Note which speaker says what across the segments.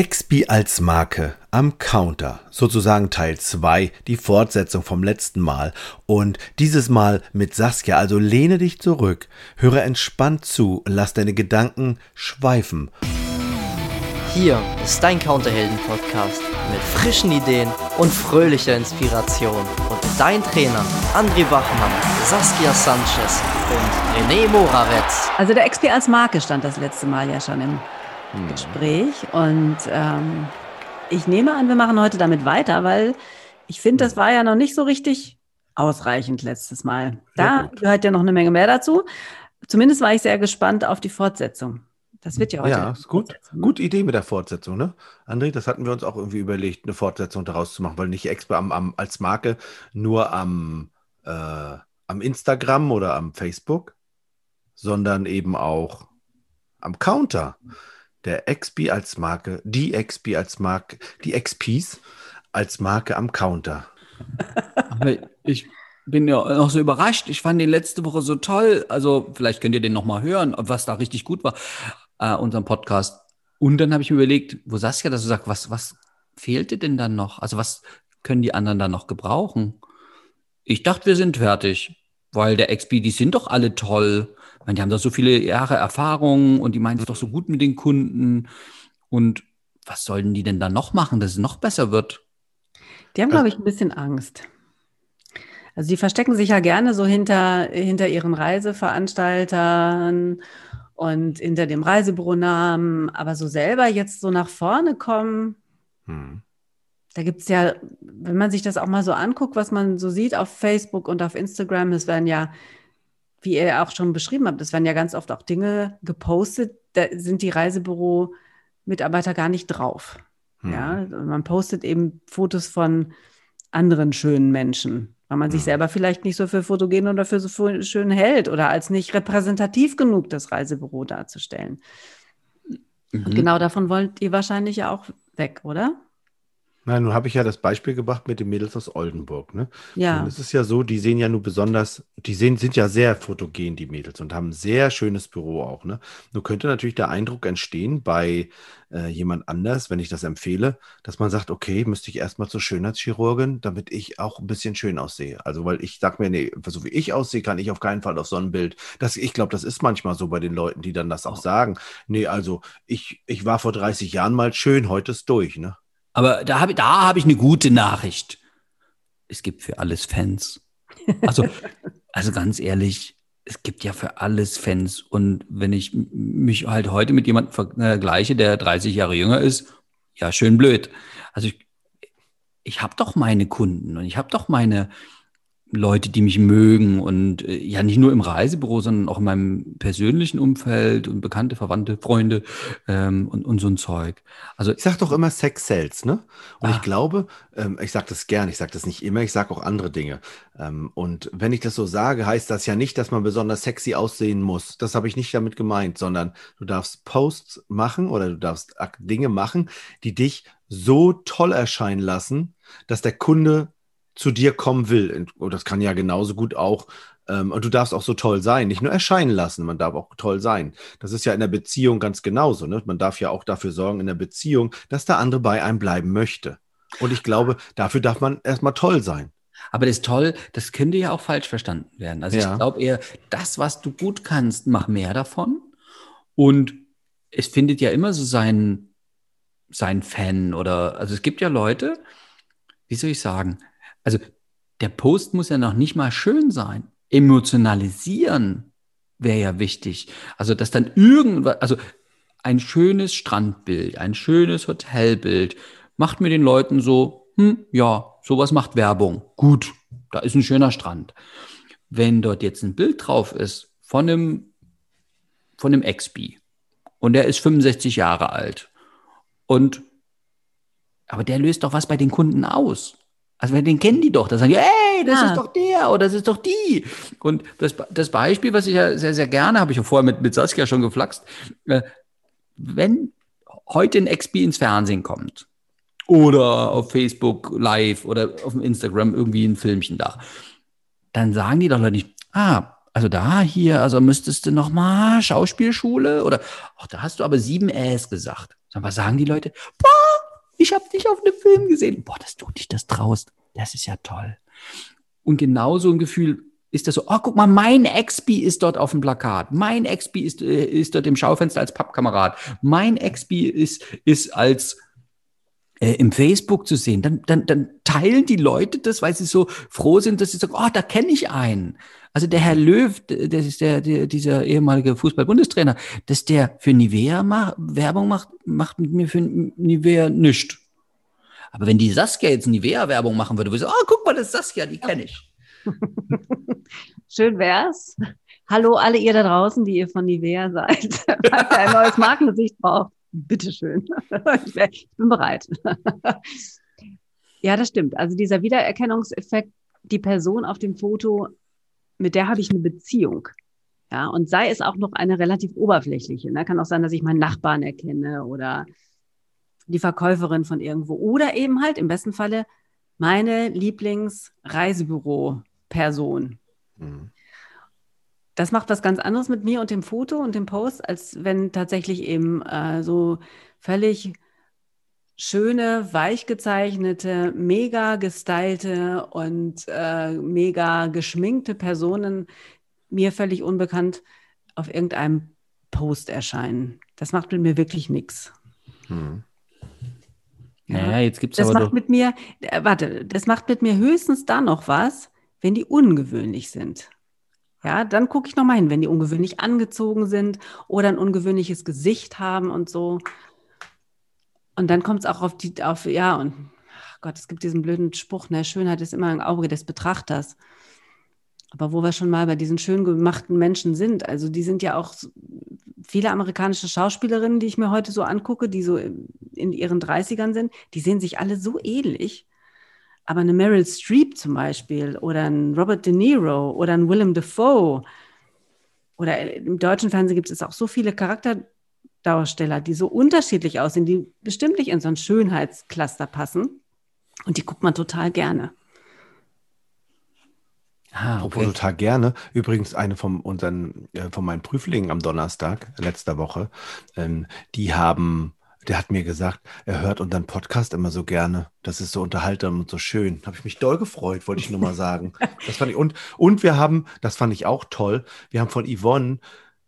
Speaker 1: XP als Marke am Counter, sozusagen Teil 2, die Fortsetzung vom letzten Mal und dieses Mal mit Saskia, also lehne dich zurück, höre entspannt zu, lass deine Gedanken schweifen.
Speaker 2: Hier ist dein Counterhelden-Podcast mit frischen Ideen und fröhlicher Inspiration und dein Trainer André Wachmann, Saskia Sanchez und René Moravetz.
Speaker 3: Also der XP als Marke stand das letzte Mal ja schon im hm. Gespräch. Und ähm, ich nehme an, wir machen heute damit weiter, weil ich finde, das war ja noch nicht so richtig ausreichend letztes Mal. Da gehört ja noch eine Menge mehr dazu. Zumindest war ich sehr gespannt auf die Fortsetzung. Das wird ja heute.
Speaker 1: Ja, ist gut. Ne? Gute Idee mit der Fortsetzung, ne? André, das hatten wir uns auch irgendwie überlegt, eine Fortsetzung daraus zu machen, weil nicht Expo am, am, als Marke nur am, äh, am Instagram oder am Facebook, sondern eben auch am Counter der XP als Marke, die XP als Marke, die XPs als Marke am Counter.
Speaker 4: Aber ich bin ja noch so überrascht. Ich fand den letzte Woche so toll. Also vielleicht könnt ihr den nochmal hören, was da richtig gut war, äh, unserem Podcast. Und dann habe ich mir überlegt, wo Saskia das so sagt, was, was fehlte denn dann noch? Also was können die anderen dann noch gebrauchen? Ich dachte, wir sind fertig, weil der XP, die sind doch alle toll meine, die haben da so viele Jahre Erfahrung und die meinen es doch so gut mit den Kunden. Und was sollen die denn da noch machen, dass es noch besser wird?
Speaker 3: Die haben, glaube ich, ein bisschen Angst. Also die verstecken sich ja gerne so hinter, hinter ihren Reiseveranstaltern und hinter dem Reisebüronamen, aber so selber jetzt so nach vorne kommen, hm. da gibt es ja, wenn man sich das auch mal so anguckt, was man so sieht auf Facebook und auf Instagram, es werden ja wie ihr auch schon beschrieben habt, es werden ja ganz oft auch Dinge gepostet, da sind die Reisebüro-Mitarbeiter gar nicht drauf. Hm. Ja, man postet eben Fotos von anderen schönen Menschen, weil man hm. sich selber vielleicht nicht so für fotogen oder für so schön hält oder als nicht repräsentativ genug das Reisebüro darzustellen. Mhm. genau davon wollt ihr wahrscheinlich ja auch weg, oder?
Speaker 1: Nein, nun habe ich ja das Beispiel gebracht mit den Mädels aus Oldenburg. Ne?
Speaker 3: Ja.
Speaker 1: Und es ist ja so, die sehen ja nur besonders, die sehen, sind ja sehr fotogen, die Mädels, und haben ein sehr schönes Büro auch. Ne? Nur könnte natürlich der Eindruck entstehen bei äh, jemand anders, wenn ich das empfehle, dass man sagt, okay, müsste ich erstmal zur Schönheitschirurgin, damit ich auch ein bisschen schön aussehe. Also, weil ich sage mir, nee, so wie ich aussehe, kann ich auf keinen Fall auf so ein Bild. Das, ich glaube, das ist manchmal so bei den Leuten, die dann das auch sagen. Nee, also ich, ich war vor 30 Jahren mal schön, heute ist durch, ne?
Speaker 4: Aber da habe da hab ich eine gute Nachricht. Es gibt für alles Fans. Also, also ganz ehrlich, es gibt ja für alles Fans. Und wenn ich mich halt heute mit jemandem vergleiche, der 30 Jahre jünger ist, ja, schön blöd. Also ich, ich habe doch meine Kunden und ich habe doch meine, Leute, die mich mögen und äh, ja nicht nur im Reisebüro, sondern auch in meinem persönlichen Umfeld und bekannte, verwandte, Freunde ähm, und, und so ein Zeug.
Speaker 1: Also ich sage doch immer Sex sells, ne? Und ah. ich glaube, ähm, ich sage das gern, ich sage das nicht immer, ich sage auch andere Dinge. Ähm, und wenn ich das so sage, heißt das ja nicht, dass man besonders sexy aussehen muss. Das habe ich nicht damit gemeint, sondern du darfst Posts machen oder du darfst Dinge machen, die dich so toll erscheinen lassen, dass der Kunde zu dir kommen will. Und das kann ja genauso gut auch, ähm, und du darfst auch so toll sein, nicht nur erscheinen lassen, man darf auch toll sein. Das ist ja in der Beziehung ganz genauso. Ne? Man darf ja auch dafür sorgen in der Beziehung, dass der andere bei einem bleiben möchte. Und ich glaube, dafür darf man erstmal toll sein.
Speaker 4: Aber das ist toll, das könnte ja auch falsch verstanden werden. Also ja. ich glaube eher, das, was du gut kannst, mach mehr davon. Und es findet ja immer so sein, sein Fan oder, also es gibt ja Leute, wie soll ich sagen, also der Post muss ja noch nicht mal schön sein. Emotionalisieren wäre ja wichtig. Also, dass dann irgendwas, also ein schönes Strandbild, ein schönes Hotelbild macht mir den Leuten so, hm, ja, sowas macht Werbung. Gut, da ist ein schöner Strand. Wenn dort jetzt ein Bild drauf ist von einem, von einem Expi und der ist 65 Jahre alt und aber der löst doch was bei den Kunden aus. Also den kennen die doch, da sagen die, hey, das ah. ist doch der oder das ist doch die. Und das, das Beispiel, was ich ja sehr, sehr gerne, habe ich ja vorher mit, mit Saskia schon geflaxt, äh, wenn heute ein XP ins Fernsehen kommt oder auf Facebook live oder auf dem Instagram irgendwie ein Filmchen da, dann sagen die doch nicht, ah, also da hier, also müsstest du noch mal Schauspielschule oder ach, da hast du aber sieben Äs gesagt. Sondern was sagen die Leute? Boah, ich habe dich auf einem Film gesehen. Boah, dass du dich das traust. Das ist ja toll. Und genauso ein Gefühl ist das so, oh, guck mal, mein Expi ist dort auf dem Plakat. Mein Expi ist, äh, ist dort im Schaufenster als Pappkamerad. Mein Expi ist, ist als äh, im Facebook zu sehen, dann, dann, dann teilen die Leute das, weil sie so froh sind, dass sie sagen, oh, da kenne ich einen. Also der Herr Löw, das ist der, der dieser ehemalige Fußball-Bundestrainer, dass der für Nivea ma Werbung macht, macht mit mir für Nivea nichts. Aber wenn die Saskia jetzt Nivea-Werbung machen würde, würde ich sagen, oh, guck mal, das ist Saskia, die kenne ich.
Speaker 3: Schön wär's. Hallo alle ihr da draußen, die ihr von Nivea seid, falls ihr ein neues Markengesicht braucht. Bitteschön. ich bin bereit. ja, das stimmt. Also dieser Wiedererkennungseffekt, die Person auf dem Foto, mit der habe ich eine Beziehung. Ja, und sei es auch noch eine relativ oberflächliche. Ne? Kann auch sein, dass ich meinen Nachbarn erkenne oder die Verkäuferin von irgendwo. Oder eben halt im besten Falle meine Lieblingsreisebüro-Person. Mhm das macht was ganz anderes mit mir und dem Foto und dem Post, als wenn tatsächlich eben äh, so völlig schöne, weich gezeichnete, mega gestylte und äh, mega geschminkte Personen mir völlig unbekannt auf irgendeinem Post erscheinen. Das macht mit mir wirklich nichts. Hm.
Speaker 4: Ja, naja, jetzt gibt's
Speaker 3: das
Speaker 4: aber
Speaker 3: macht
Speaker 4: doch
Speaker 3: mit mir, äh, warte, das macht mit mir höchstens da noch was, wenn die ungewöhnlich sind. Ja, dann gucke ich nochmal hin, wenn die ungewöhnlich angezogen sind oder ein ungewöhnliches Gesicht haben und so. Und dann kommt es auch auf die, auf, ja, und ach Gott, es gibt diesen blöden Spruch, ne, Schönheit ist immer im Auge des Betrachters. Aber wo wir schon mal bei diesen schön gemachten Menschen sind, also die sind ja auch viele amerikanische Schauspielerinnen, die ich mir heute so angucke, die so in ihren 30ern sind, die sehen sich alle so ähnlich. Aber eine Meryl Streep zum Beispiel oder ein Robert De Niro oder ein Willem Dafoe oder im deutschen Fernsehen gibt es auch so viele Charakterdarsteller, die so unterschiedlich aussehen, die bestimmt nicht in so ein Schönheitscluster passen. Und die guckt man total gerne.
Speaker 1: Ah, okay. total gerne. Übrigens eine von unseren, äh, von meinen Prüflingen am Donnerstag letzter Woche, ähm, die haben der hat mir gesagt, er hört unseren Podcast immer so gerne. Das ist so unterhaltsam und so schön. Habe ich mich doll gefreut, wollte ich nur mal sagen. Das fand ich. Und, und wir haben, das fand ich auch toll, wir haben von Yvonne,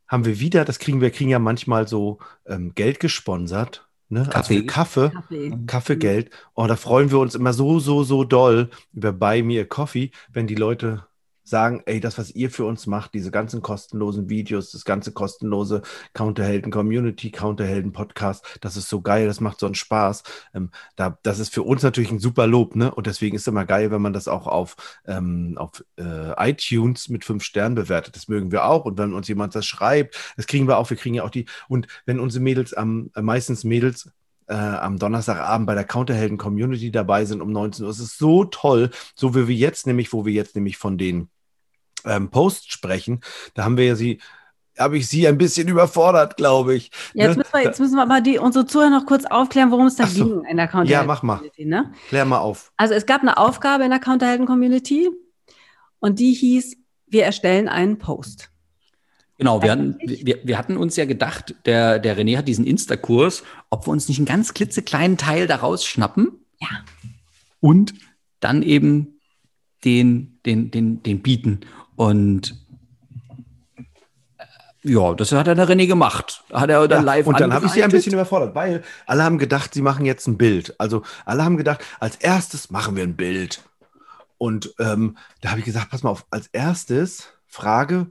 Speaker 1: haben wir wieder, das kriegen wir, kriegen ja manchmal so ähm, Geld gesponsert. Ne? Kaffee. Also Kaffee, Kaffee. Kaffeegeld. Oh, da freuen wir uns immer so, so, so doll über Buy Me a Coffee, wenn die Leute sagen, ey, das, was ihr für uns macht, diese ganzen kostenlosen Videos, das ganze kostenlose Counterhelden Community, Counterhelden Podcast, das ist so geil, das macht so einen Spaß. Ähm, da, das ist für uns natürlich ein super Lob, ne? Und deswegen ist es immer geil, wenn man das auch auf, ähm, auf äh, iTunes mit fünf Sternen bewertet. Das mögen wir auch. Und wenn uns jemand das schreibt, das kriegen wir auch. Wir kriegen ja auch die. Und wenn unsere Mädels am, äh, meistens Mädels äh, am Donnerstagabend bei der Counterhelden Community dabei sind um 19 Uhr. Es ist so toll, so wie wir jetzt nämlich, wo wir jetzt nämlich von den ähm, Post sprechen. Da haben wir ja sie habe ich sie ein bisschen überfordert, glaube ich.
Speaker 3: Ja, jetzt, ne? müssen wir, jetzt müssen wir aber die, unsere Zuhörer noch kurz aufklären, worum es da so. ging in der
Speaker 1: Counterhelden-Community. Ja, mach mal. Ne? Klär mal auf.
Speaker 3: Also es gab eine Aufgabe in der Counterhelden-Community und die hieß, wir erstellen einen Post.
Speaker 4: Genau, wir hatten, wir, wir hatten uns ja gedacht, der, der René hat diesen Insta-Kurs, ob wir uns nicht einen ganz klitzekleinen Teil daraus schnappen.
Speaker 3: Ja.
Speaker 4: Und dann eben den, den, den, den bieten. Und äh, ja, das hat der René gemacht. Hat er dann ja, live
Speaker 1: Und dann habe ich sie ein bisschen überfordert, weil alle haben gedacht, sie machen jetzt ein Bild. Also alle haben gedacht, als erstes machen wir ein Bild. Und ähm, da habe ich gesagt, pass mal auf, als erstes Frage,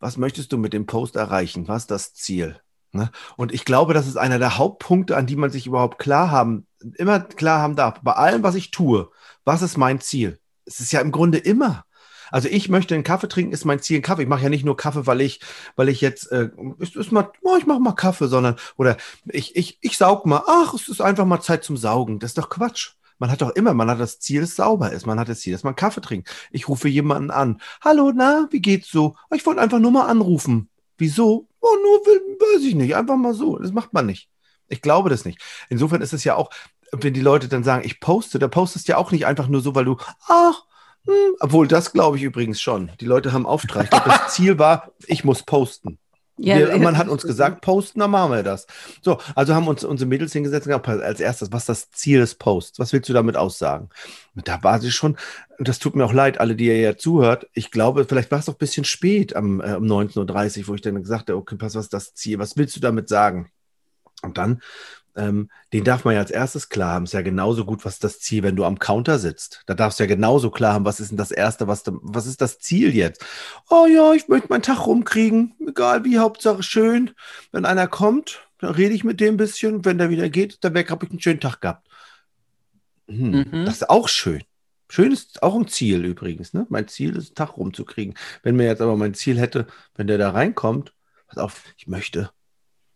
Speaker 1: was möchtest du mit dem Post erreichen? Was ist das Ziel? Ne? Und ich glaube, das ist einer der Hauptpunkte, an die man sich überhaupt klar haben, immer klar haben darf. Bei allem, was ich tue, was ist mein Ziel? Es ist ja im Grunde immer. Also ich möchte einen Kaffee trinken, ist mein Ziel ein Kaffee. Ich mache ja nicht nur Kaffee, weil ich, weil ich jetzt, äh, ist, ist mal, oh, ich mache mal Kaffee, sondern, oder ich, ich, ich saug mal, ach, es ist einfach mal Zeit zum Saugen. Das ist doch Quatsch. Man hat doch immer, man hat das Ziel, dass es sauber ist. Man hat das Ziel, dass man Kaffee trinkt. Ich rufe jemanden an. Hallo, na, wie geht's so? Ich wollte einfach nur mal anrufen. Wieso? Oh, nur, weiß ich nicht. Einfach mal so. Das macht man nicht. Ich glaube das nicht. Insofern ist es ja auch, wenn die Leute dann sagen, ich poste, da postest ja auch nicht einfach nur so, weil du, ach, hm, obwohl das glaube ich übrigens schon. Die Leute haben Auftrag. Das Ziel war, ich muss posten. Ja, wir, man hat uns gesagt, posten, dann machen wir das. So, also haben uns unsere Mädels hingesetzt und gesagt, als erstes, was ist das Ziel des Posts? Was willst du damit aussagen? Und da war sie schon, das tut mir auch leid, alle, die ihr ja zuhört. Ich glaube, vielleicht war es auch ein bisschen spät am, äh, um 19.30 Uhr, wo ich dann gesagt habe, okay, pass, was ist das Ziel? Was willst du damit sagen? Und dann ähm, den darf man ja als erstes klar haben. Ist ja genauso gut, was das Ziel, wenn du am Counter sitzt. Da darfst du ja genauso klar haben, was ist denn das Erste, was, was ist das Ziel jetzt? Oh ja, ich möchte meinen Tag rumkriegen, egal wie, Hauptsache schön. Wenn einer kommt, dann rede ich mit dem ein bisschen. Wenn der wieder geht, dann weg, habe ich einen schönen Tag gehabt. Hm, mhm. Das ist auch schön. Schön ist auch ein Ziel übrigens. Ne? Mein Ziel ist, einen Tag rumzukriegen. Wenn mir jetzt aber mein Ziel hätte, wenn der da reinkommt, pass auf, ich möchte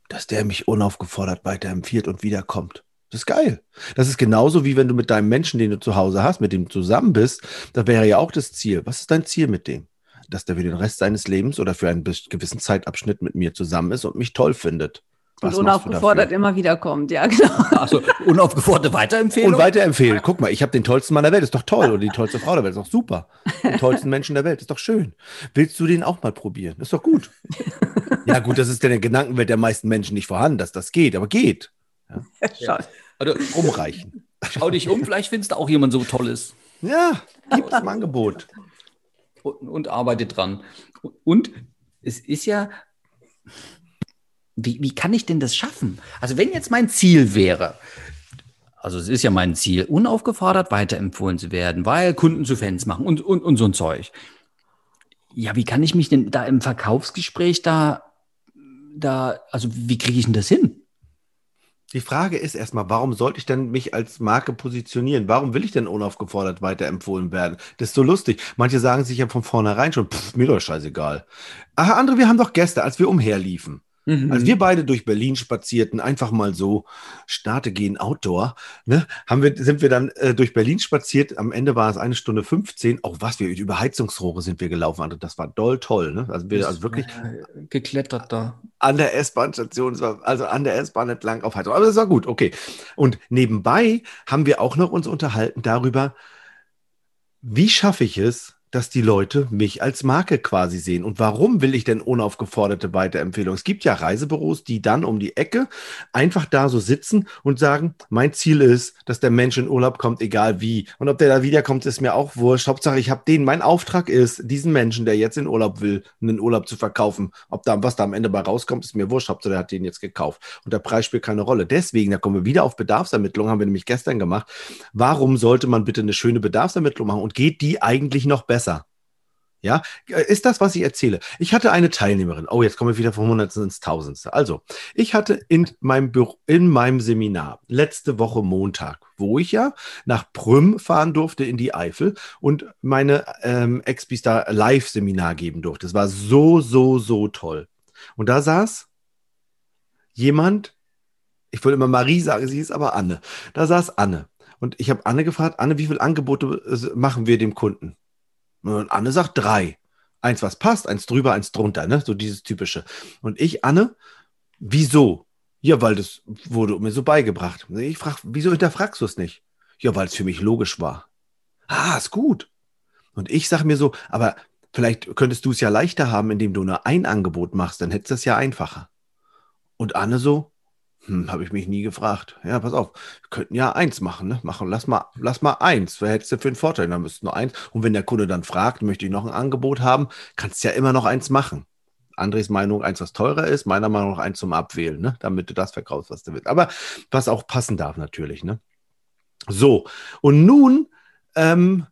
Speaker 1: dass der mich unaufgefordert weiterempfiehlt und wiederkommt. Das ist geil. Das ist genauso wie wenn du mit deinem Menschen, den du zu Hause hast, mit dem du zusammen bist, da wäre ja auch das Ziel. Was ist dein Ziel mit dem? Dass der für den Rest seines Lebens oder für einen gewissen Zeitabschnitt mit mir zusammen ist und mich toll findet.
Speaker 3: Was und unaufgefordert immer wieder kommt, ja, genau.
Speaker 4: Achso, unaufgeforderte Weiterempfehlung?
Speaker 1: Und weiterempfehlen. Guck mal, ich habe den tollsten Mann der Welt, ist doch toll. Oder die tollste Frau der Welt, ist doch super. Den tollsten Menschen der Welt, ist doch schön. Willst du den auch mal probieren? Ist doch gut. ja, gut, das ist in der Gedankenwelt der meisten Menschen nicht vorhanden, dass das geht, aber geht. Ja. Ja, also, Umreichen.
Speaker 4: Schau dich um, vielleicht findest du auch jemand so Tolles.
Speaker 1: Ja, gibt es ein Angebot.
Speaker 4: Und, und arbeite dran. Und es ist ja wie, wie kann ich denn das schaffen? Also wenn jetzt mein Ziel wäre, also es ist ja mein Ziel, unaufgefordert weiterempfohlen zu werden, weil Kunden zu Fans machen und, und, und so ein Zeug. Ja, wie kann ich mich denn da im Verkaufsgespräch da, da, also wie kriege ich denn das hin?
Speaker 1: Die Frage ist erstmal, warum sollte ich denn mich als Marke positionieren? Warum will ich denn unaufgefordert weiterempfohlen werden? Das ist so lustig. Manche sagen sich ja von vornherein schon, pff, mir doch scheißegal. Ach, andere, wir haben doch Gäste, als wir umherliefen. Mhm. Als wir beide durch Berlin spazierten, einfach mal so, starte gehen Outdoor, ne, haben wir, sind wir dann äh, durch Berlin spaziert. Am Ende war es eine Stunde 15. Auch was wir über Heizungsrohre sind wir gelaufen. Also das war doll toll. Ne? Also wir also wirklich
Speaker 4: äh, geklettert da.
Speaker 1: An der S-Bahn-Station, also an der S-Bahn entlang auf Heizung. Aber das war gut, okay. Und nebenbei haben wir auch noch uns unterhalten darüber, wie schaffe ich es, dass die Leute mich als Marke quasi sehen. Und warum will ich denn unaufgeforderte Weiterempfehlungen? Es gibt ja Reisebüros, die dann um die Ecke einfach da so sitzen und sagen, mein Ziel ist, dass der Mensch in Urlaub kommt, egal wie. Und ob der da wiederkommt, ist mir auch wurscht. Hauptsache, ich habe den. Mein Auftrag ist, diesen Menschen, der jetzt in Urlaub will, einen Urlaub zu verkaufen. Ob da was da am Ende bei rauskommt, ist mir wurscht. Hauptsache, der hat den jetzt gekauft. Und der Preis spielt keine Rolle. Deswegen, da kommen wir wieder auf Bedarfsermittlung, haben wir nämlich gestern gemacht. Warum sollte man bitte eine schöne Bedarfsermittlung machen? Und geht die eigentlich noch besser? Ja, ist das, was ich erzähle? Ich hatte eine Teilnehmerin. Oh, jetzt kommen wir wieder vom Hundertsten ins Tausendste. Also, ich hatte in meinem Büro, in meinem Seminar letzte Woche Montag, wo ich ja nach Prüm fahren durfte in die Eifel und meine ähm, Expistar Live-Seminar geben durfte. Das war so, so, so toll. Und da saß jemand, ich wollte immer Marie sagen, sie ist aber Anne. Da saß Anne. Und ich habe Anne gefragt, Anne, wie viele Angebote äh, machen wir dem Kunden? Und Anne sagt drei. Eins, was passt, eins drüber, eins drunter, ne? So dieses typische. Und ich, Anne, wieso? Ja, weil das wurde mir so beigebracht. Ich frage, wieso hinterfragst du es nicht? Ja, weil es für mich logisch war. Ah, ist gut. Und ich sage mir so, aber vielleicht könntest du es ja leichter haben, indem du nur ein Angebot machst, dann hättest du es ja einfacher. Und Anne so, hm, habe ich mich nie gefragt. Ja, pass auf, wir könnten ja eins machen, ne? Machen, lass mal, lass mal eins. Was hättest du für einen Vorteil? Dann müsst nur eins. Und wenn der Kunde dann fragt, möchte ich noch ein Angebot haben, kannst du ja immer noch eins machen. Andres Meinung eins, was teurer ist, meiner Meinung nach eins zum Abwählen, ne? Damit du das verkaufst, was du willst. Aber was auch passen darf, natürlich, ne? So, und nun ähm,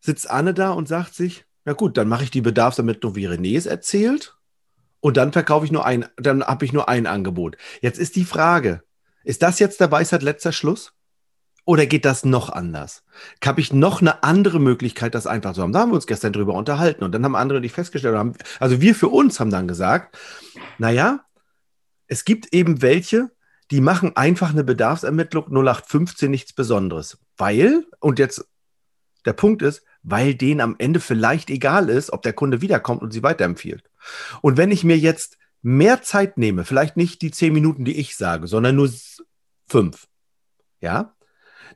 Speaker 1: sitzt Anne da und sagt sich, na gut, dann mache ich die Bedarfsermittlung, wie René es erzählt und dann verkaufe ich nur ein, dann habe ich nur ein Angebot. Jetzt ist die Frage, ist das jetzt der Weisheit letzter Schluss? Oder geht das noch anders? Habe ich noch eine andere Möglichkeit, das einfach zu haben? Da haben wir uns gestern drüber unterhalten und dann haben andere nicht festgestellt, haben, also wir für uns haben dann gesagt, naja, es gibt eben welche, die machen einfach eine Bedarfsermittlung 0815 nichts Besonderes. Weil, und jetzt der Punkt ist, weil denen am Ende vielleicht egal ist, ob der Kunde wiederkommt und sie weiterempfiehlt. Und wenn ich mir jetzt mehr Zeit nehme, vielleicht nicht die zehn Minuten, die ich sage, sondern nur fünf, ja,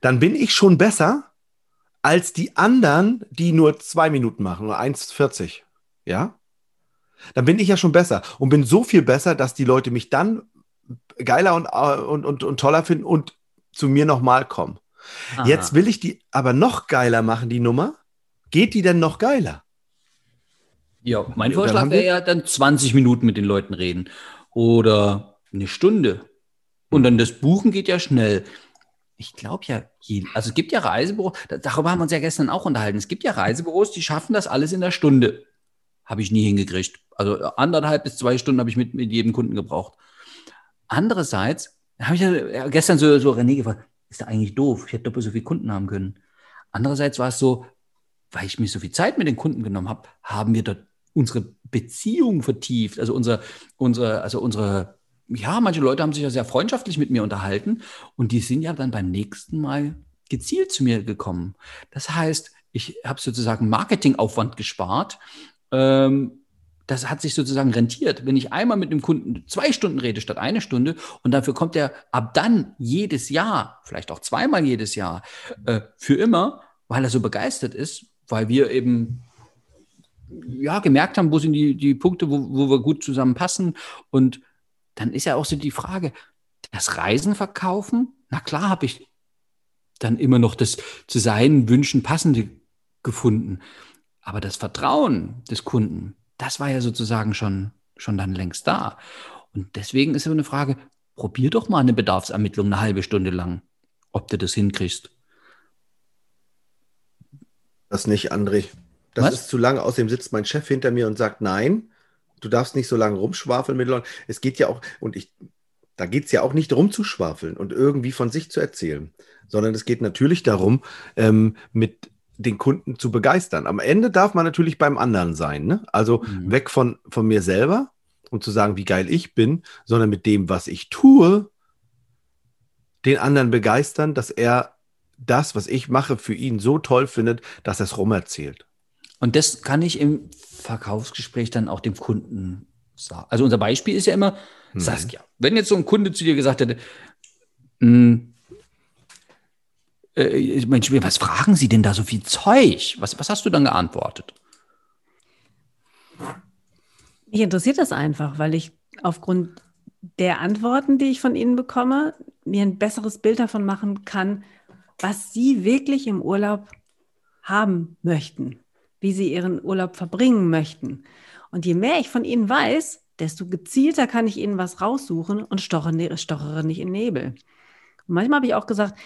Speaker 1: dann bin ich schon besser als die anderen, die nur zwei Minuten machen oder 1,40, ja. Dann bin ich ja schon besser und bin so viel besser, dass die Leute mich dann geiler und, äh, und, und, und toller finden und zu mir nochmal kommen. Aha. Jetzt will ich die aber noch geiler machen, die Nummer. Geht die denn noch geiler?
Speaker 4: Ja, mein Vorschlag wäre ja dann 20 Minuten mit den Leuten reden oder eine Stunde. Und dann das Buchen geht ja schnell. Ich glaube ja, also es gibt ja Reisebüros, darüber haben wir uns ja gestern auch unterhalten. Es gibt ja Reisebüros, die schaffen das alles in der Stunde. Habe ich nie hingekriegt. Also anderthalb bis zwei Stunden habe ich mit, mit jedem Kunden gebraucht. Andererseits habe ich ja gestern so, so René gefragt, ist da eigentlich doof? Ich hätte doppelt so viele Kunden haben können. Andererseits war es so, weil ich mir so viel Zeit mit den Kunden genommen habe, haben wir dort unsere Beziehung vertieft, also unsere, unsere, also unsere, ja, manche Leute haben sich ja sehr freundschaftlich mit mir unterhalten und die sind ja dann beim nächsten Mal gezielt zu mir gekommen. Das heißt, ich habe sozusagen Marketingaufwand gespart. Ähm, das hat sich sozusagen rentiert. Wenn ich einmal mit einem Kunden zwei Stunden rede statt eine Stunde und dafür kommt er ab dann jedes Jahr, vielleicht auch zweimal jedes Jahr, äh, für immer, weil er so begeistert ist, weil wir eben ja, gemerkt haben, wo sind die, die Punkte, wo, wo wir gut zusammenpassen. Und dann ist ja auch so die Frage, das Reisen verkaufen, na klar habe ich dann immer noch das zu seinen Wünschen passende gefunden. Aber das Vertrauen des Kunden, das war ja sozusagen schon, schon dann längst da. Und deswegen ist so eine Frage, probier doch mal eine Bedarfsermittlung eine halbe Stunde lang, ob du das hinkriegst.
Speaker 1: Das nicht, André. Das Was? ist zu lange. Außerdem sitzt mein Chef hinter mir und sagt, nein, du darfst nicht so lange rumschwafeln mit Leuten. Es geht ja auch, und ich, da geht es ja auch nicht rumzuschwafeln und irgendwie von sich zu erzählen, sondern es geht natürlich darum, ähm, mit den Kunden zu begeistern. Am Ende darf man natürlich beim anderen sein. Ne? Also mhm. weg von, von mir selber und zu sagen, wie geil ich bin, sondern mit dem, was ich tue, den anderen begeistern, dass er das, was ich mache, für ihn so toll findet, dass er es rumerzählt.
Speaker 4: Und das kann ich im Verkaufsgespräch dann auch dem Kunden sagen. Also unser Beispiel ist ja immer, mhm. Saskia, wenn jetzt so ein Kunde zu dir gesagt hätte, hm, äh, Mensch, was fragen Sie denn da so viel Zeug? Was, was hast du dann geantwortet?
Speaker 3: Mich interessiert das einfach, weil ich aufgrund der Antworten, die ich von Ihnen bekomme, mir ein besseres Bild davon machen kann, was Sie wirklich im Urlaub haben möchten wie sie ihren Urlaub verbringen möchten. Und je mehr ich von ihnen weiß, desto gezielter kann ich ihnen was raussuchen und stochere, ne, stochere nicht in Nebel. Und manchmal habe ich auch gesagt,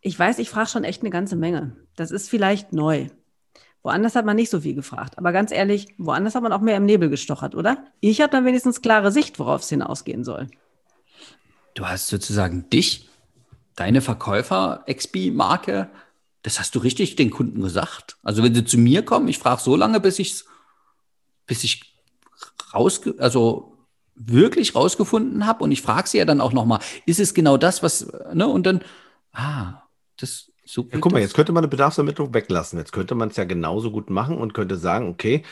Speaker 3: ich weiß, ich frage schon echt eine ganze Menge. Das ist vielleicht neu. Woanders hat man nicht so viel gefragt. Aber ganz ehrlich, woanders hat man auch mehr im Nebel gestochert, oder? Ich habe dann wenigstens klare Sicht, worauf es hinausgehen soll.
Speaker 4: Du hast sozusagen dich, deine Verkäufer-XP-Marke das hast du richtig den Kunden gesagt. Also wenn sie zu mir kommen, ich frage so lange, bis ich bis ich rausge also wirklich rausgefunden habe und ich frage sie ja dann auch nochmal, ist es genau das, was, ne? Und dann, ah, das
Speaker 1: so. Ja, guck mal, jetzt könnte man eine Bedarfsermittlung weglassen. Jetzt könnte man es ja genauso gut machen und könnte sagen, okay,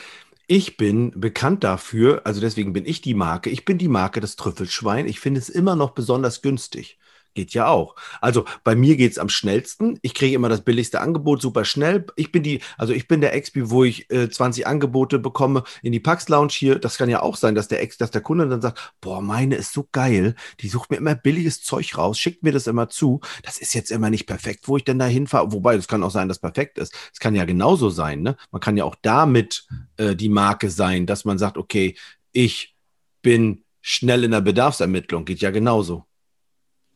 Speaker 1: ich bin bekannt dafür, also deswegen bin ich die Marke, ich bin die Marke des Trüffelschwein. Ich finde es immer noch besonders günstig. Geht ja auch. Also bei mir geht es am schnellsten. Ich kriege immer das billigste Angebot super schnell. Ich bin die, also ich bin der Expi, wo ich äh, 20 Angebote bekomme in die Pax Lounge hier. Das kann ja auch sein, dass der Ex, dass der Kunde dann sagt, boah, meine ist so geil. Die sucht mir immer billiges Zeug raus, schickt mir das immer zu. Das ist jetzt immer nicht perfekt, wo ich denn da hinfahre. Wobei, es kann auch sein, dass perfekt ist. Es kann ja genauso sein. Ne? Man kann ja auch damit äh, die Marke sein, dass man sagt, okay, ich bin schnell in der Bedarfsermittlung. Geht ja genauso.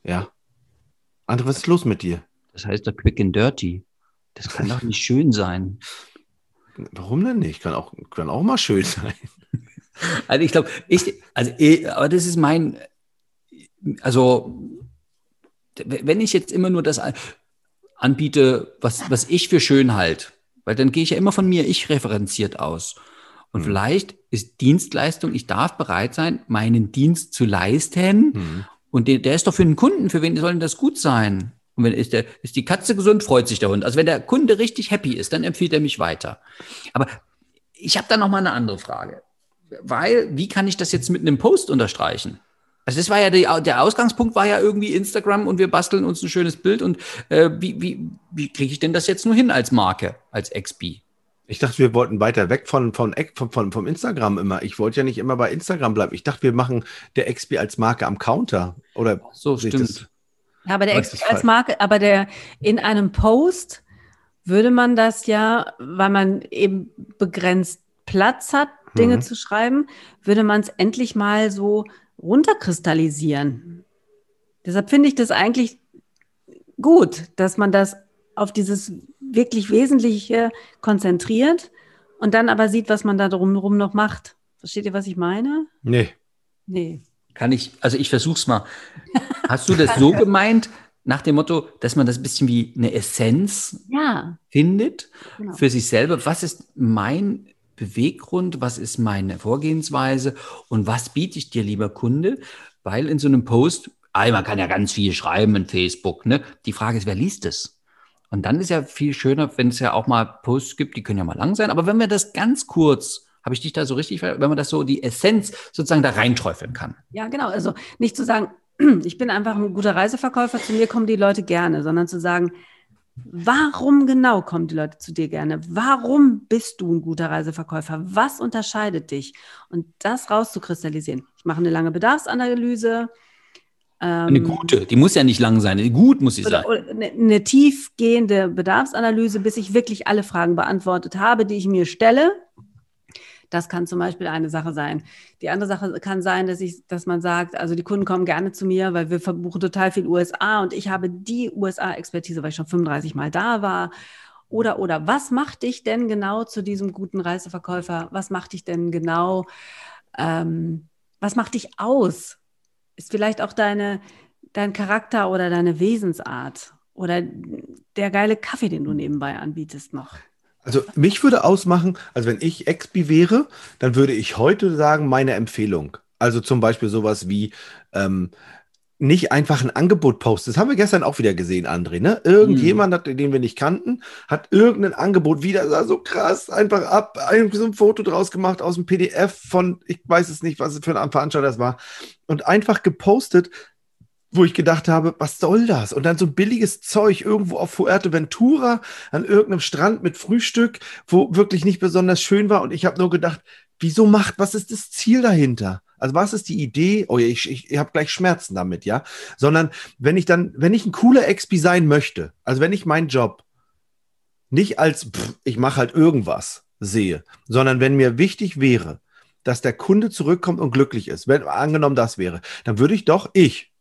Speaker 1: Ja. André, was ist los mit dir?
Speaker 4: Das heißt doch quick and dirty. Das kann doch nicht schön sein.
Speaker 1: Warum denn nicht? Kann auch, kann auch mal schön sein.
Speaker 4: Also ich glaube, ich, also, aber das ist mein, also, wenn ich jetzt immer nur das anbiete, was, was ich für schön halte, weil dann gehe ich ja immer von mir ich referenziert aus. Und hm. vielleicht ist Dienstleistung, ich darf bereit sein, meinen Dienst zu leisten hm. Und der, der ist doch für den Kunden, für wen soll denn das gut sein? Und wenn ist, der, ist die Katze gesund, freut sich der Hund. Also wenn der Kunde richtig happy ist, dann empfiehlt er mich weiter. Aber ich habe da noch mal eine andere Frage. Weil, wie kann ich das jetzt mit einem Post unterstreichen? Also das war ja die, der Ausgangspunkt war ja irgendwie Instagram und wir basteln uns ein schönes Bild und äh, wie, wie, wie kriege ich denn das jetzt nur hin als Marke, als XP?
Speaker 1: Ich dachte, wir wollten weiter weg von, von, von, von, vom Instagram immer. Ich wollte ja nicht immer bei Instagram bleiben. Ich dachte, wir machen der XP als Marke am Counter. Oder
Speaker 4: so stimmt.
Speaker 3: Ja, aber der XP als Marke, aber der in einem Post würde man das ja, weil man eben begrenzt Platz hat, Dinge mhm. zu schreiben, würde man es endlich mal so runterkristallisieren. Deshalb finde ich das eigentlich gut, dass man das auf dieses wirklich Wesentliche konzentriert und dann aber sieht, was man da drumherum noch macht. Versteht ihr, was ich meine?
Speaker 1: Nee.
Speaker 3: Nee.
Speaker 4: Kann ich, also ich versuch's mal. Hast du das so gemeint, nach dem Motto, dass man das ein bisschen wie eine Essenz
Speaker 3: ja.
Speaker 4: findet genau. für sich selber? Was ist mein Beweggrund? Was ist meine Vorgehensweise? Und was biete ich dir, lieber Kunde? Weil in so einem Post, ah, man kann ja ganz viel schreiben in Facebook, ne? Die Frage ist, wer liest es? Und dann ist ja viel schöner, wenn es ja auch mal Posts gibt, die können ja mal lang sein, aber wenn wir das ganz kurz habe ich dich da so richtig, wenn man das so die Essenz sozusagen da reinträufeln kann?
Speaker 3: Ja, genau. Also nicht zu sagen, ich bin einfach ein guter Reiseverkäufer, zu mir kommen die Leute gerne, sondern zu sagen, warum genau kommen die Leute zu dir gerne? Warum bist du ein guter Reiseverkäufer? Was unterscheidet dich? Und das rauszukristallisieren. Ich mache eine lange Bedarfsanalyse,
Speaker 4: eine ähm, gute, die muss ja nicht lang sein, gut muss sie sein.
Speaker 3: Eine, eine tiefgehende Bedarfsanalyse, bis ich wirklich alle Fragen beantwortet habe, die ich mir stelle. Das kann zum Beispiel eine Sache sein. Die andere Sache kann sein, dass ich, dass man sagt, also die Kunden kommen gerne zu mir, weil wir verbuchen total viel USA und ich habe die USA-Expertise, weil ich schon 35 Mal da war. Oder, oder, was macht dich denn genau zu diesem guten Reiseverkäufer? Was macht dich denn genau, ähm, was macht dich aus? Ist vielleicht auch deine, dein Charakter oder deine Wesensart oder der geile Kaffee, den du nebenbei anbietest noch.
Speaker 1: Also mich würde ausmachen, also wenn ich Expi wäre, dann würde ich heute sagen, meine Empfehlung. Also zum Beispiel sowas wie ähm, nicht einfach ein Angebot postet. Das haben wir gestern auch wieder gesehen, André. Ne? Irgendjemand, hat, den wir nicht kannten, hat irgendein Angebot wieder sah so krass einfach ab, so ein Foto draus gemacht aus dem PDF von, ich weiß es nicht, was es für ein Veranstalter das war, und einfach gepostet, wo ich gedacht habe, was soll das? Und dann so ein billiges Zeug irgendwo auf Fuerteventura an irgendeinem Strand mit Frühstück, wo wirklich nicht besonders schön war. Und ich habe nur gedacht, wieso macht, was ist das Ziel dahinter? Also was ist die Idee? Oh, ich, ich, ich habe gleich Schmerzen damit, ja. Sondern wenn ich dann, wenn ich ein cooler XP sein möchte, also wenn ich meinen Job nicht als pff, ich mache halt irgendwas sehe, sondern wenn mir wichtig wäre, dass der Kunde zurückkommt und glücklich ist, wenn angenommen das wäre, dann würde ich doch ich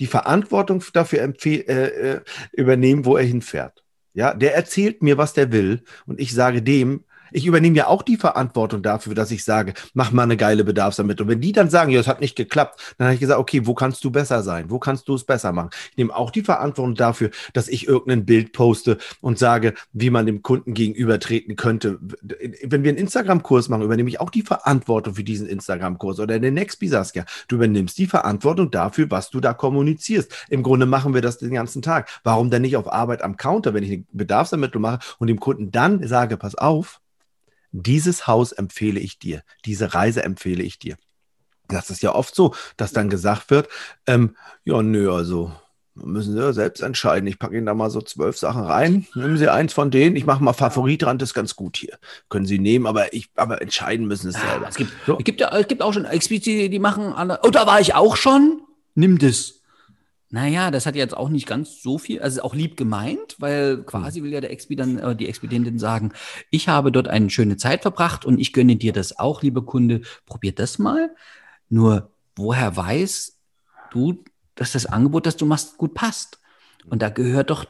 Speaker 1: die Verantwortung dafür äh, äh, übernehmen, wo er hinfährt. Ja, der erzählt mir, was der will und ich sage dem, ich übernehme ja auch die Verantwortung dafür, dass ich sage, mach mal eine geile Bedarfsermittlung. Wenn die dann sagen, ja, es hat nicht geklappt, dann habe ich gesagt, okay, wo kannst du besser sein? Wo kannst du es besser machen? Ich nehme auch die Verantwortung dafür, dass ich irgendein Bild poste und sage, wie man dem Kunden gegenübertreten könnte. Wenn wir einen Instagram-Kurs machen, übernehme ich auch die Verantwortung für diesen Instagram-Kurs oder den Next Saskia. Du übernimmst die Verantwortung dafür, was du da kommunizierst. Im Grunde machen wir das den ganzen Tag. Warum denn nicht auf Arbeit am Counter, wenn ich eine Bedarfsermittlung mache und dem Kunden dann sage, pass auf, dieses Haus empfehle ich dir, diese Reise empfehle ich dir. Das ist ja oft so, dass dann gesagt wird, ähm, ja, nö, also müssen Sie ja selbst entscheiden. Ich packe Ihnen da mal so zwölf Sachen rein. Nehmen Sie eins von denen. Ich mache mal Favorit dran, das ist ganz gut hier. Können Sie nehmen, aber ich, aber entscheiden müssen es selber.
Speaker 4: es, gibt, so. es, gibt, es gibt auch schon explizit, die machen alle. Oh, da war ich auch schon. Nimm das. Naja, das hat jetzt auch nicht ganz so viel, also auch lieb gemeint, weil quasi will ja der Expi dann, äh, die Expedientin sagen, ich habe dort eine schöne Zeit verbracht und ich gönne dir das auch, liebe Kunde, probiert das mal. Nur, woher weiß du, dass das Angebot, das du machst, gut passt? Und da gehört doch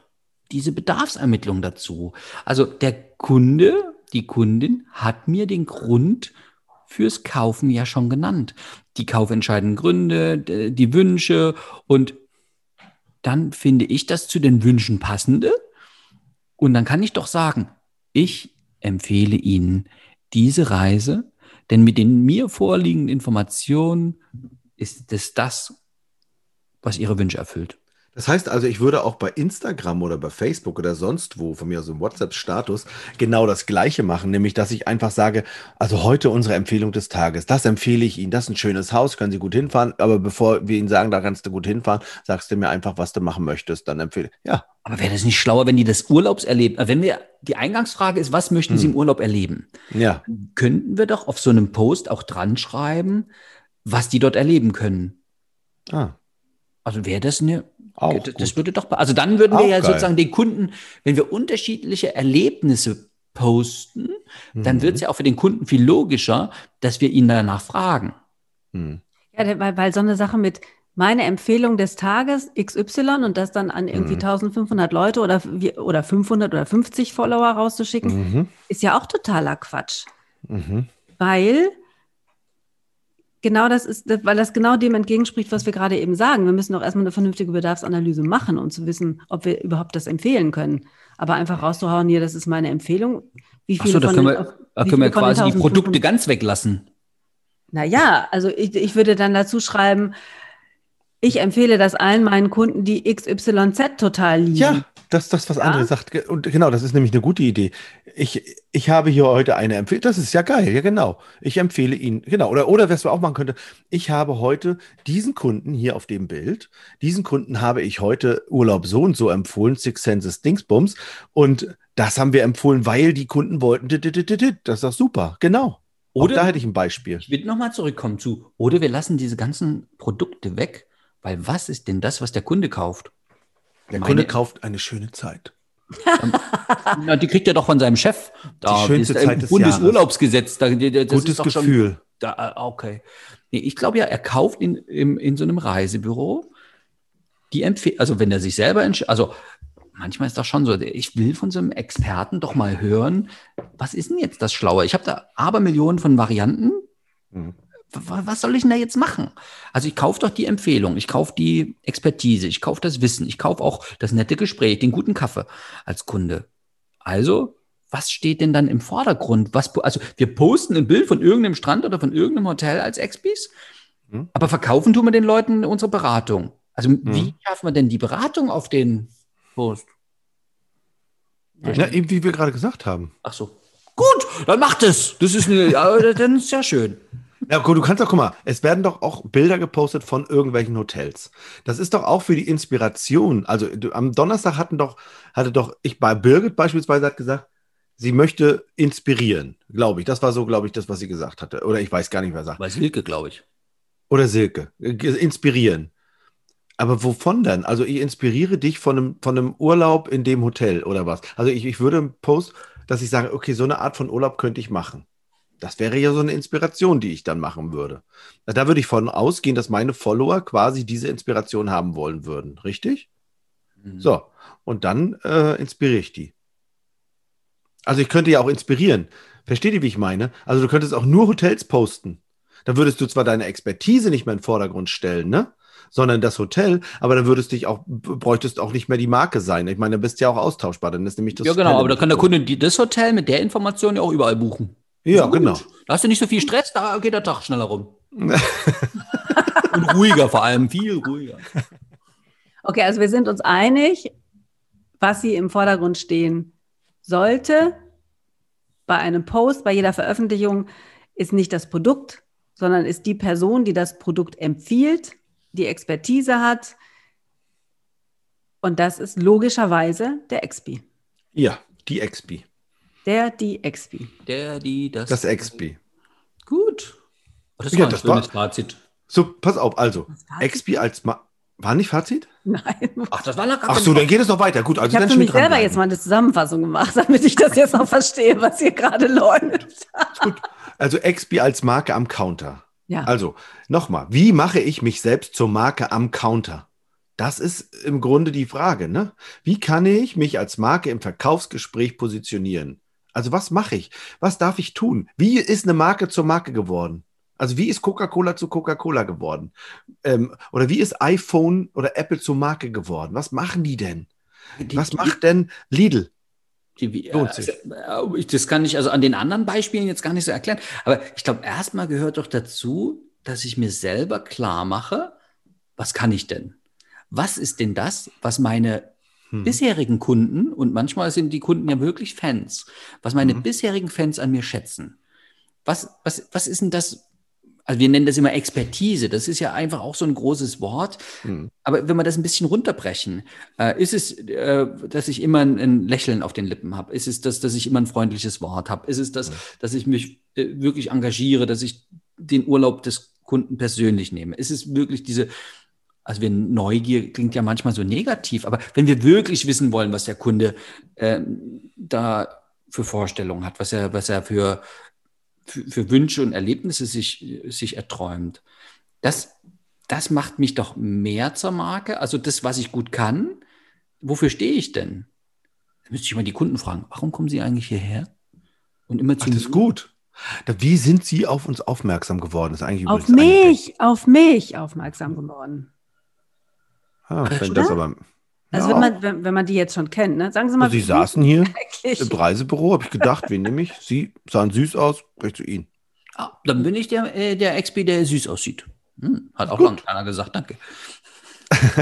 Speaker 4: diese Bedarfsermittlung dazu. Also der Kunde, die Kundin hat mir den Grund fürs Kaufen ja schon genannt. Die kaufentscheidenden Gründe, die Wünsche und dann finde ich das zu den Wünschen passende. Und dann kann ich doch sagen, ich empfehle Ihnen diese Reise, denn mit den mir vorliegenden Informationen ist es das, was Ihre Wünsche erfüllt.
Speaker 1: Das heißt also, ich würde auch bei Instagram oder bei Facebook oder sonst wo, von mir aus im WhatsApp-Status, genau das Gleiche machen, nämlich dass ich einfach sage, also heute unsere Empfehlung des Tages, das empfehle ich Ihnen, das ist ein schönes Haus, können Sie gut hinfahren, aber bevor wir Ihnen sagen, da kannst du gut hinfahren, sagst du mir einfach, was du machen möchtest, dann empfehle ich, ja.
Speaker 4: Aber wäre das nicht schlauer, wenn die das Urlaubserleben, äh, wenn wir, die Eingangsfrage ist, was möchten Sie hm. im Urlaub erleben?
Speaker 1: Ja.
Speaker 4: Könnten wir doch auf so einem Post auch dran schreiben, was die dort erleben können.
Speaker 1: Ah.
Speaker 4: Also wäre das eine auch das, das würde doch, also dann würden wir ja geil. sozusagen den Kunden, wenn wir unterschiedliche Erlebnisse posten, mhm. dann wird es ja auch für den Kunden viel logischer, dass wir ihn danach fragen.
Speaker 3: Mhm. Ja, weil, weil so eine Sache mit meine Empfehlung des Tages XY und das dann an irgendwie mhm. 1500 Leute oder, oder 500 oder 50 Follower rauszuschicken, mhm. ist ja auch totaler Quatsch. Mhm. Weil genau das ist, weil das genau dem entgegenspricht, was wir gerade eben sagen. Wir müssen doch erstmal eine vernünftige Bedarfsanalyse machen, um zu wissen, ob wir überhaupt das empfehlen können. Aber einfach rauszuhauen, hier, das ist meine Empfehlung.
Speaker 4: Wie viele Ach so, da können wir, da können wir quasi die Produkte ganz weglassen.
Speaker 3: Naja, also ich, ich würde dann dazu schreiben, ich empfehle das allen meinen Kunden, die XYZ total lieben.
Speaker 1: Ja, das ist das, was ja? andere sagt. Und genau, das ist nämlich eine gute Idee. Ich, ich habe hier heute eine Empfehlung. Das ist ja geil, ja genau. Ich empfehle Ihnen, genau. Oder, oder was wir auch machen könnte, ich habe heute diesen Kunden hier auf dem Bild, diesen Kunden habe ich heute Urlaub so und so empfohlen, Six Senses Dingsbums. Und das haben wir empfohlen, weil die Kunden wollten. Das ist doch super, genau.
Speaker 4: Oder auch da hätte ich ein Beispiel. Ich will nochmal zurückkommen zu, oder wir lassen diese ganzen Produkte weg, weil was ist denn das, was der Kunde kauft?
Speaker 1: Der Meine, Kunde kauft eine schöne Zeit.
Speaker 4: Na, die kriegt er doch von seinem Chef.
Speaker 1: Da die schönste
Speaker 4: Zeit des
Speaker 1: Bundesurlaubsgesetz.
Speaker 4: Da,
Speaker 1: Gutes Gefühl. Schon,
Speaker 4: da, ah, okay. Nee, ich glaube ja, er kauft in, in, in so einem Reisebüro die Empfehlung, also wenn er sich selber entscheidet, also manchmal ist das schon so, ich will von so einem Experten doch mal hören, was ist denn jetzt das Schlaue? Ich habe da aber Millionen von Varianten. Mhm was soll ich denn da jetzt machen? Also ich kaufe doch die Empfehlung, ich kaufe die Expertise, ich kaufe das Wissen, ich kaufe auch das nette Gespräch, den guten Kaffee als Kunde. Also, was steht denn dann im Vordergrund? Was, also wir posten ein Bild von irgendeinem Strand oder von irgendeinem Hotel als Expis, hm. aber verkaufen tun wir den Leuten unsere Beratung. Also hm. wie schaffen wir denn die Beratung auf den Post?
Speaker 1: Ja, eben wie wir gerade gesagt haben.
Speaker 4: Ach so. Gut, dann macht es. Das ist eine, dann ist ja schön.
Speaker 1: Ja, gut, du kannst doch, guck mal, es werden doch auch Bilder gepostet von irgendwelchen Hotels. Das ist doch auch für die Inspiration. Also du, am Donnerstag hatten doch, hatte doch, ich bei Birgit beispielsweise hat gesagt, sie möchte inspirieren, glaube ich. Das war so, glaube ich, das, was sie gesagt hatte. Oder ich weiß gar nicht, wer sagt.
Speaker 4: Bei Silke, glaube ich.
Speaker 1: Oder Silke. Inspirieren. Aber wovon denn? Also ich inspiriere dich von einem, von einem Urlaub in dem Hotel oder was? Also ich, ich würde einen Post, dass ich sage, okay, so eine Art von Urlaub könnte ich machen. Das wäre ja so eine Inspiration, die ich dann machen würde. Da würde ich von ausgehen, dass meine Follower quasi diese Inspiration haben wollen würden, richtig? Mhm. So, und dann äh, inspiriere ich die. Also ich könnte ja auch inspirieren. Versteht ihr, wie ich meine? Also du könntest auch nur Hotels posten. Da würdest du zwar deine Expertise nicht mehr in den Vordergrund stellen, ne? sondern das Hotel, aber dann würdest dich auch, bräuchtest auch nicht mehr die Marke sein. Ich meine, du bist ja auch austauschbar, dann ist nämlich das.
Speaker 4: Ja, genau, aber da kann der Kunde die, das Hotel mit der Information ja auch überall buchen.
Speaker 1: Ja, genau.
Speaker 4: Da hast du nicht so viel Stress, da geht der Tag schneller rum. Und ruhiger vor allem, viel ruhiger.
Speaker 3: Okay, also wir sind uns einig, was hier im Vordergrund stehen sollte bei einem Post, bei jeder Veröffentlichung, ist nicht das Produkt, sondern ist die Person, die das Produkt empfiehlt, die Expertise hat. Und das ist logischerweise der Expi.
Speaker 1: Ja, die Expi.
Speaker 3: Der, die, Expi.
Speaker 4: Der, die,
Speaker 1: das. Das Expi.
Speaker 4: Gut.
Speaker 1: Das ja, war ein das schönes war, Fazit. So, pass auf, also, Expi als Ma war nicht Fazit?
Speaker 3: Nein.
Speaker 1: Ach, das war noch Ach so, dann geht es noch weiter. Gut, also
Speaker 3: ich habe für mich selber jetzt mal eine Zusammenfassung gemacht, damit ich das jetzt noch verstehe, was hier gerade läuft.
Speaker 1: Gut. Also Expi als Marke am Counter.
Speaker 3: Ja.
Speaker 1: Also, nochmal, wie mache ich mich selbst zur Marke am Counter? Das ist im Grunde die Frage, ne? Wie kann ich mich als Marke im Verkaufsgespräch positionieren? Also was mache ich? Was darf ich tun? Wie ist eine Marke zur Marke geworden? Also wie ist Coca-Cola zu Coca-Cola geworden? Ähm, oder wie ist iPhone oder Apple zur Marke geworden? Was machen die denn? Die, was macht denn Lidl?
Speaker 4: Die, also, das kann ich also an den anderen Beispielen jetzt gar nicht so erklären. Aber ich glaube, erstmal gehört doch dazu, dass ich mir selber klar mache, was kann ich denn? was ist denn das, was meine hm. bisherigen Kunden, und manchmal sind die Kunden ja wirklich Fans, was meine hm. bisherigen Fans an mir schätzen. Was, was, was ist denn das, also wir nennen das immer Expertise, das ist ja einfach auch so ein großes Wort. Mhm. Aber wenn wir das ein bisschen runterbrechen, äh, ist es, äh, dass ich immer ein, ein Lächeln auf den Lippen habe? Ist es das, dass ich immer ein freundliches Wort habe? Ist es das, mhm. dass ich mich äh, wirklich engagiere, dass ich den Urlaub des Kunden persönlich nehme? Ist es wirklich diese, also wir Neugier klingt ja manchmal so negativ, aber wenn wir wirklich wissen wollen, was der Kunde äh, da für Vorstellungen hat, was er, was er für für, für Wünsche und Erlebnisse sich, sich erträumt. Das, das macht mich doch mehr zur Marke. Also das, was ich gut kann, wofür stehe ich denn? Da müsste ich mal die Kunden fragen, warum kommen sie eigentlich hierher?
Speaker 1: Und immer zu das ist gut. Wie sind Sie auf uns aufmerksam geworden? Das ist eigentlich
Speaker 3: auf mich, auf mich aufmerksam geworden.
Speaker 1: Ah, wenn das aber
Speaker 3: also ja. wenn, man, wenn, wenn, man die jetzt schon kennt, ne? Sagen Sie mal.
Speaker 1: Sie saßen hier im Reisebüro, habe ich gedacht, wen nehme ich? Sie sahen süß aus, gleich zu Ihnen.
Speaker 4: Ah, dann bin ich der, äh, der Expi, der süß aussieht. Hm, hat auch lange keiner gesagt, danke.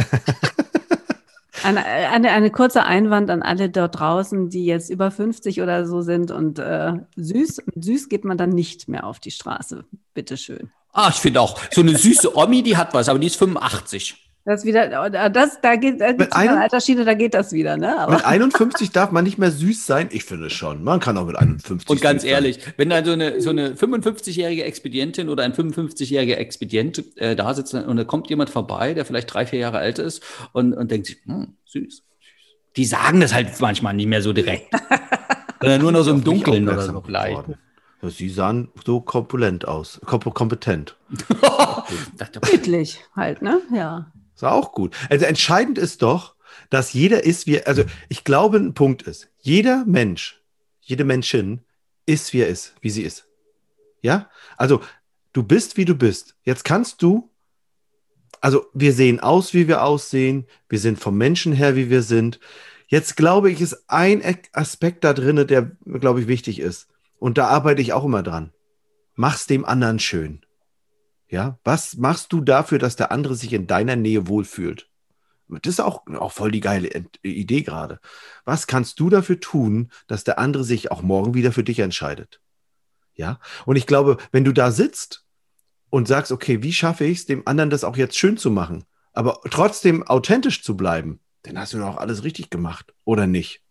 Speaker 3: eine, eine, eine, kurze Einwand an alle dort draußen, die jetzt über 50 oder so sind und äh, süß, süß geht man dann nicht mehr auf die Straße. Bitteschön.
Speaker 4: Ah, ich finde auch, so eine süße Omi, die hat was, aber die ist 85.
Speaker 3: Das wieder, das, da geht, da gibt Altersschiene, da geht das wieder, ne?
Speaker 1: Aber. Mit 51 darf man nicht mehr süß sein? Ich finde schon. Man kann auch mit 51
Speaker 4: Und ganz ehrlich, sein. wenn da so eine, so eine 55-jährige Expedientin oder ein 55-jähriger Expedient äh, da sitzt und da kommt jemand vorbei, der vielleicht drei, vier Jahre alt ist und, und denkt sich, hm, süß. Die sagen das halt manchmal nicht mehr so direkt. Sondern nur noch so im Dunkeln oder so
Speaker 1: vielleicht. Sie sahen so kompulent aus, kompetent.
Speaker 3: Bildlich halt, ne? Ja.
Speaker 1: Ist auch gut. Also entscheidend ist doch, dass jeder ist, wie, also ich glaube, ein Punkt ist, jeder Mensch, jede Menschin ist, wie er ist, wie sie ist. Ja? Also du bist, wie du bist. Jetzt kannst du, also wir sehen aus, wie wir aussehen, wir sind vom Menschen her, wie wir sind. Jetzt glaube ich, ist ein Aspekt da drin, der, glaube ich, wichtig ist. Und da arbeite ich auch immer dran. Mach's dem anderen schön. Ja, was machst du dafür, dass der andere sich in deiner Nähe wohlfühlt? Das ist auch, auch voll die geile Idee gerade. Was kannst du dafür tun, dass der andere sich auch morgen wieder für dich entscheidet? Ja, und ich glaube, wenn du da sitzt und sagst, okay, wie schaffe ich es, dem anderen das auch jetzt schön zu machen, aber trotzdem authentisch zu bleiben, dann hast du doch alles richtig gemacht, oder nicht?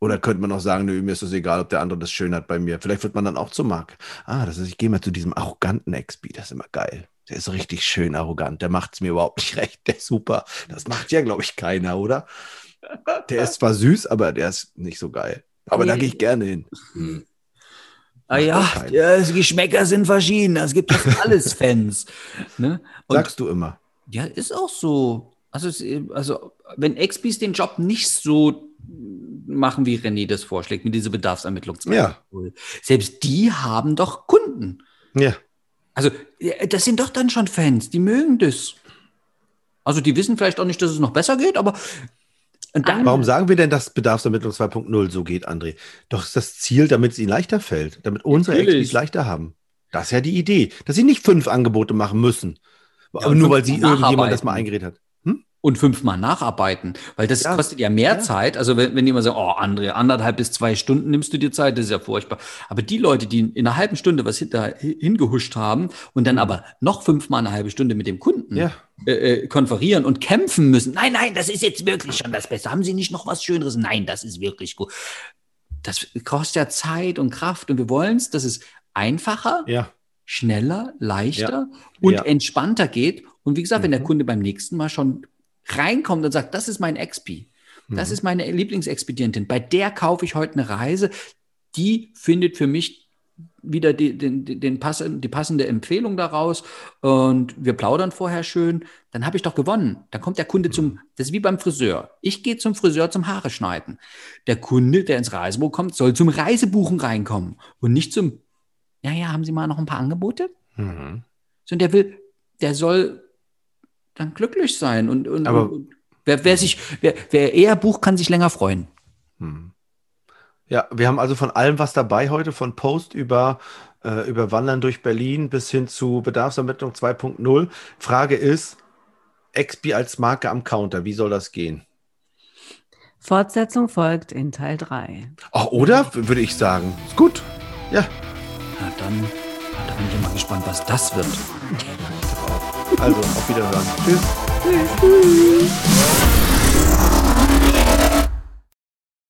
Speaker 1: Oder könnte man auch sagen, nö, mir ist es egal, ob der andere das schön hat bei mir. Vielleicht wird man dann auch zu Mark. Ah, das heißt, ich gehe mal zu diesem arroganten Expi, das ist immer geil. Der ist richtig schön arrogant. Der macht es mir überhaupt nicht recht. Der ist super. Das macht ja, glaube ich, keiner, oder? Der ist zwar süß, aber der ist nicht so geil. Aber nee. da gehe ich gerne hin. Hm.
Speaker 4: Ah ja, ja, die Geschmäcker sind verschieden. Es gibt alles Fans. Ne?
Speaker 1: Sagst du immer.
Speaker 4: Ja, ist auch so. Also, also wenn Expis den Job nicht so machen, wie René das vorschlägt, mit dieser Bedarfsermittlung.
Speaker 1: Ja.
Speaker 4: Selbst die haben doch Kunden.
Speaker 1: Ja.
Speaker 4: Also, das sind doch dann schon Fans, die mögen das. Also, die wissen vielleicht auch nicht, dass es noch besser geht, aber.
Speaker 1: Dann, Warum sagen wir denn, dass Bedarfsermittlung 2.0 so geht, André? Doch ist das Ziel, damit es ihnen leichter fällt, damit unsere Experts leichter haben. Das ist ja die Idee, dass sie nicht fünf Angebote machen müssen. Ja, aber nur weil sie irgendjemand das mal eingeredet hat
Speaker 4: und fünfmal nacharbeiten, weil das ja, kostet ja mehr ja. Zeit. Also wenn, wenn jemand sagt, oh André, anderthalb bis zwei Stunden nimmst du dir Zeit, das ist ja furchtbar. Aber die Leute, die in einer halben Stunde was hinter, hingehuscht haben und dann aber noch fünfmal eine halbe Stunde mit dem Kunden ja. äh, äh, konferieren und kämpfen müssen, nein, nein, das ist jetzt wirklich schon das Beste. Haben Sie nicht noch was Schöneres? Nein, das ist wirklich gut. Das kostet ja Zeit und Kraft und wir wollen es, dass es einfacher, schneller, leichter und entspannter geht. Und wie gesagt, mhm. wenn der mhm. Kunde beim nächsten Mal schon reinkommt und sagt, das ist mein Expi, das mhm. ist meine Lieblingsexpedientin, bei der kaufe ich heute eine Reise, die findet für mich wieder die, den, den passen, die passende Empfehlung daraus und wir plaudern vorher schön, dann habe ich doch gewonnen. Dann kommt der Kunde zum, mhm. das ist wie beim Friseur. Ich gehe zum Friseur zum Haare schneiden. Der Kunde, der ins Reisebuch kommt, soll zum Reisebuchen reinkommen und nicht zum, ja, ja, haben Sie mal noch ein paar Angebote? Mhm. Sondern der will, der soll dann glücklich sein. Und, und,
Speaker 1: Aber,
Speaker 4: und wer, wer, sich, wer, wer eher bucht, kann sich länger freuen. Hm.
Speaker 1: Ja, wir haben also von allem was dabei heute, von Post über, äh, über Wandern durch Berlin bis hin zu Bedarfsermittlung 2.0. Frage ist, Expi als Marke am Counter. Wie soll das gehen?
Speaker 3: Fortsetzung folgt in Teil 3.
Speaker 1: Ach, oder? Würde ich sagen. Ist gut. Ja.
Speaker 4: Na dann, da bin ich mal gespannt, was das wird.
Speaker 1: Also, auf Wiederhören. Tschüss.
Speaker 3: Tschüss.